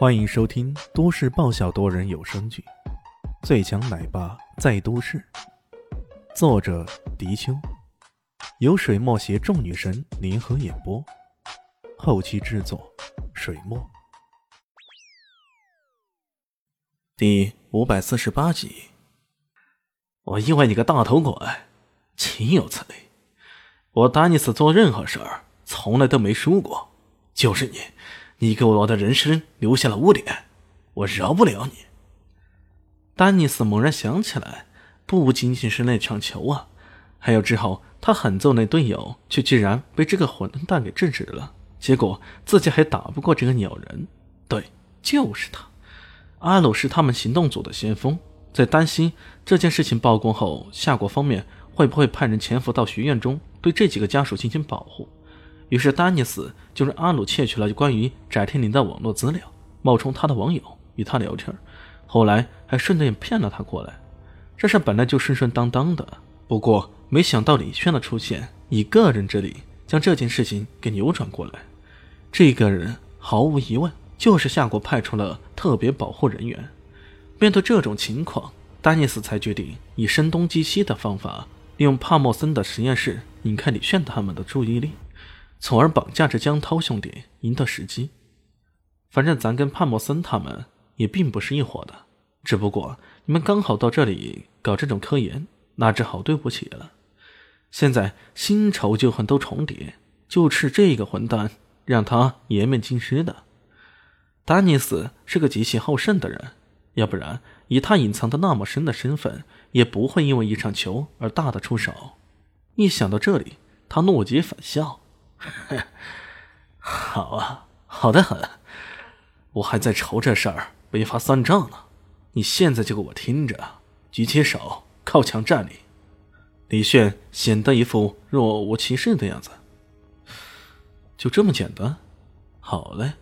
欢迎收听都市爆笑多人有声剧《最强奶爸在都市》，作者：迪秋，由水墨携众女神联合演播，后期制作：水墨。第五百四十八集，我以为你个大头鬼，岂有此理！我丹尼斯做任何事儿从来都没输过，就是你。你给我的人生留下了污点，我饶不了你。丹尼斯猛然想起来，不仅仅是那场球啊，还有之后他狠揍那队友，却居然被这个混蛋给制止了。结果自己还打不过这个鸟人，对，就是他。阿鲁是他们行动组的先锋，在担心这件事情曝光后，夏国方面会不会派人潜伏到学院中，对这几个家属进行保护。于是，丹尼斯就让阿鲁窃取了关于翟天林的网络资料，冒充他的网友与他聊天，后来还顺便骗了他过来。这事本来就顺顺当当的，不过没想到李炫的出现，以个人之力将这件事情给扭转过来。这个人毫无疑问就是夏国派出了特别保护人员。面对这种情况，丹尼斯才决定以声东击西的方法，利用帕默森的实验室引开李炫他们的注意力。从而绑架着江涛兄弟，赢得时机。反正咱跟帕默森他们也并不是一伙的，只不过你们刚好到这里搞这种科研，那只好对不起了。现在新仇旧恨都重叠，就是这个混蛋让他颜面尽失的。丹尼斯是个极其好胜的人，要不然以他隐藏的那么深的身份，也不会因为一场球而大的出手。一想到这里，他怒极反笑。好啊，好的很，我还在愁这事儿没法算账呢。你现在就给我听着，举起手，靠墙站立。李炫显得一副若无其事的样子。就这么简单？好嘞。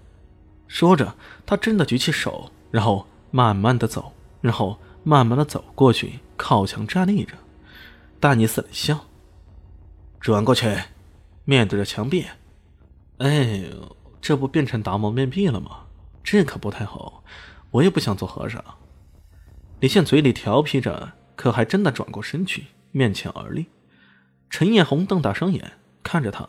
说着，他真的举起手，然后慢慢的走，然后慢慢的走过去，靠墙站立着。丹尼斯冷笑，转过去。面对着墙壁，哎呦，这不变成达摩面壁了吗？这可不太好，我也不想做和尚。李现嘴里调皮着，可还真的转过身去，面前而立。陈艳红瞪大双眼看着他，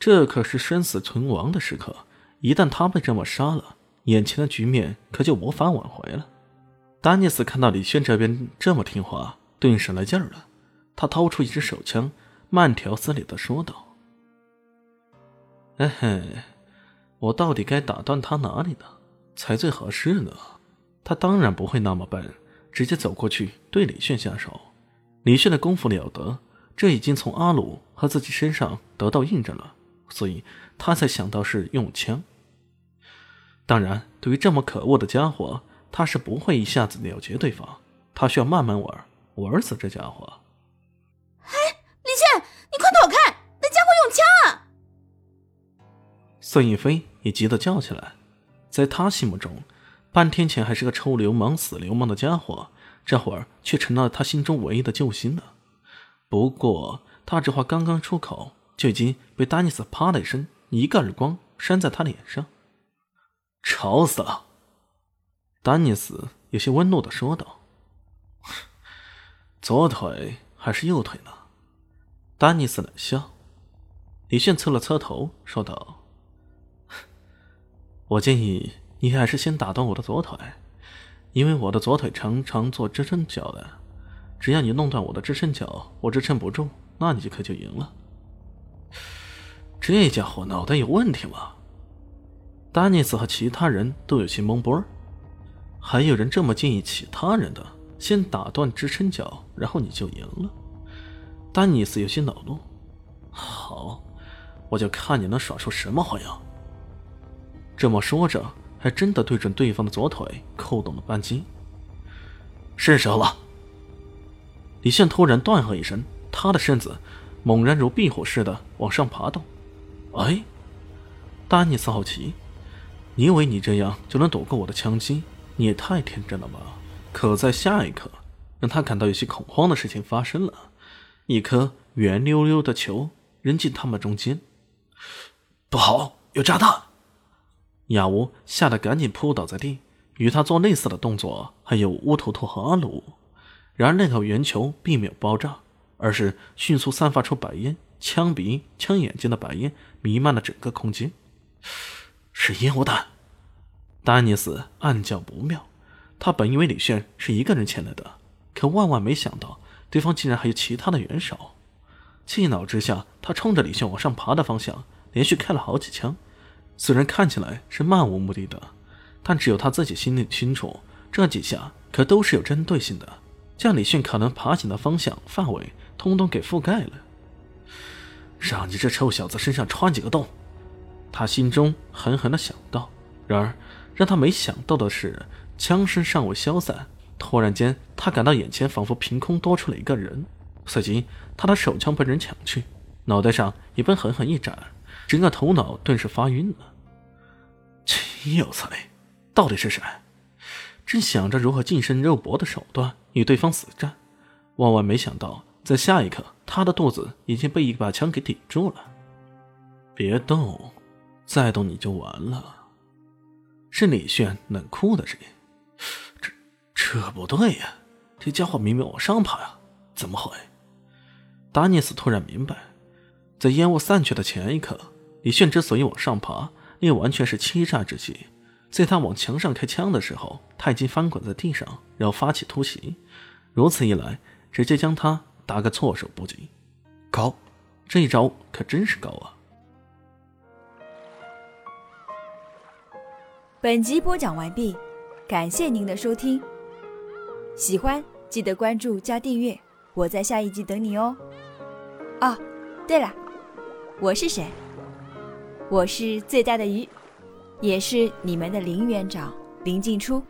这可是生死存亡的时刻，一旦他被这么杀了，眼前的局面可就无法挽回了。丹尼斯看到李现这边这么听话，顿时来劲儿了，他掏出一支手枪，慢条斯理的说道。嘿嘿，我到底该打断他哪里呢，才最合适呢？他当然不会那么笨，直接走过去对李炫下手。李炫的功夫了得，这已经从阿鲁和自己身上得到印证了，所以他才想到是用枪。当然，对于这么可恶的家伙，他是不会一下子了结对方，他需要慢慢玩，玩死这家伙。哎，孙逸飞也急得叫起来，在他心目中，半天前还是个臭流氓、死流氓的家伙，这会儿却成了他心中唯一的救星了。不过，他这话刚刚出口，就已经被丹尼斯啪的一声，一个耳光扇在他脸上。吵死了！丹尼斯有些温怒的说道：“左腿还是右腿呢？”丹尼斯冷笑。李炫侧了侧头，说道。我建议你还是先打断我的左腿，因为我的左腿常常做支撑脚的。只要你弄断我的支撑脚，我支撑不住，那你就可就赢了。这家伙脑袋有问题吗？丹尼斯和其他人都有些懵波，还有人这么建议其他人的：先打断支撑脚，然后你就赢了。丹尼斯有些恼怒：“好，我就看你能耍出什么花样。”这么说着，还真的对准对方的左腿扣动了扳机。是时候了！李现突然断喝一声，他的身子猛然如壁虎似的往上爬动。哎，丹尼斯好奇，你以为你这样就能躲过我的枪击？你也太天真了吧！可在下一刻，让他感到有些恐慌的事情发生了：一颗圆溜溜的球扔进他们中间。不好，有炸弹！雅吾吓得赶紧扑倒在地，与他做类似的动作还有乌图图和阿鲁。然而那个圆球并没有爆炸，而是迅速散发出白烟，枪鼻、枪眼睛的白烟弥漫了整个空间。是烟雾弹，丹尼斯暗叫不妙。他本以为李炫是一个人前来的，可万万没想到对方竟然还有其他的援手。气恼之下，他冲着李炫往上爬的方向连续开了好几枪。虽然看起来是漫无目的的，但只有他自己心里清楚，这几下可都是有针对性的，将李迅可能爬行的方向、范围通通给覆盖了。让你这臭小子身上穿几个洞！他心中狠狠的想到。然而，让他没想到的是，枪声尚未消散，突然间，他感到眼前仿佛凭空多出了一个人。随即，他的手枪被人抢去，脑袋上也被狠狠一斩。整个头脑顿时发晕了。秦有才，到底是谁？正想着如何近身肉搏的手段与对方死战，万万没想到，在下一刻，他的肚子已经被一把枪给顶住了。别动，再动你就完了。是李炫冷酷的声音。这这不对呀，这家伙明明往上爬呀，怎么会？达尼斯突然明白，在烟雾散去的前一刻。李炫之所以往上爬，也完全是欺诈之计。在他往墙上开枪的时候，他已经翻滚在地上，然后发起突袭。如此一来，直接将他打个措手不及。高，这一招可真是高啊！本集播讲完毕，感谢您的收听。喜欢记得关注加订阅，我在下一集等你哦。哦，对了，我是谁？我是最大的鱼，也是你们的林园长林静初。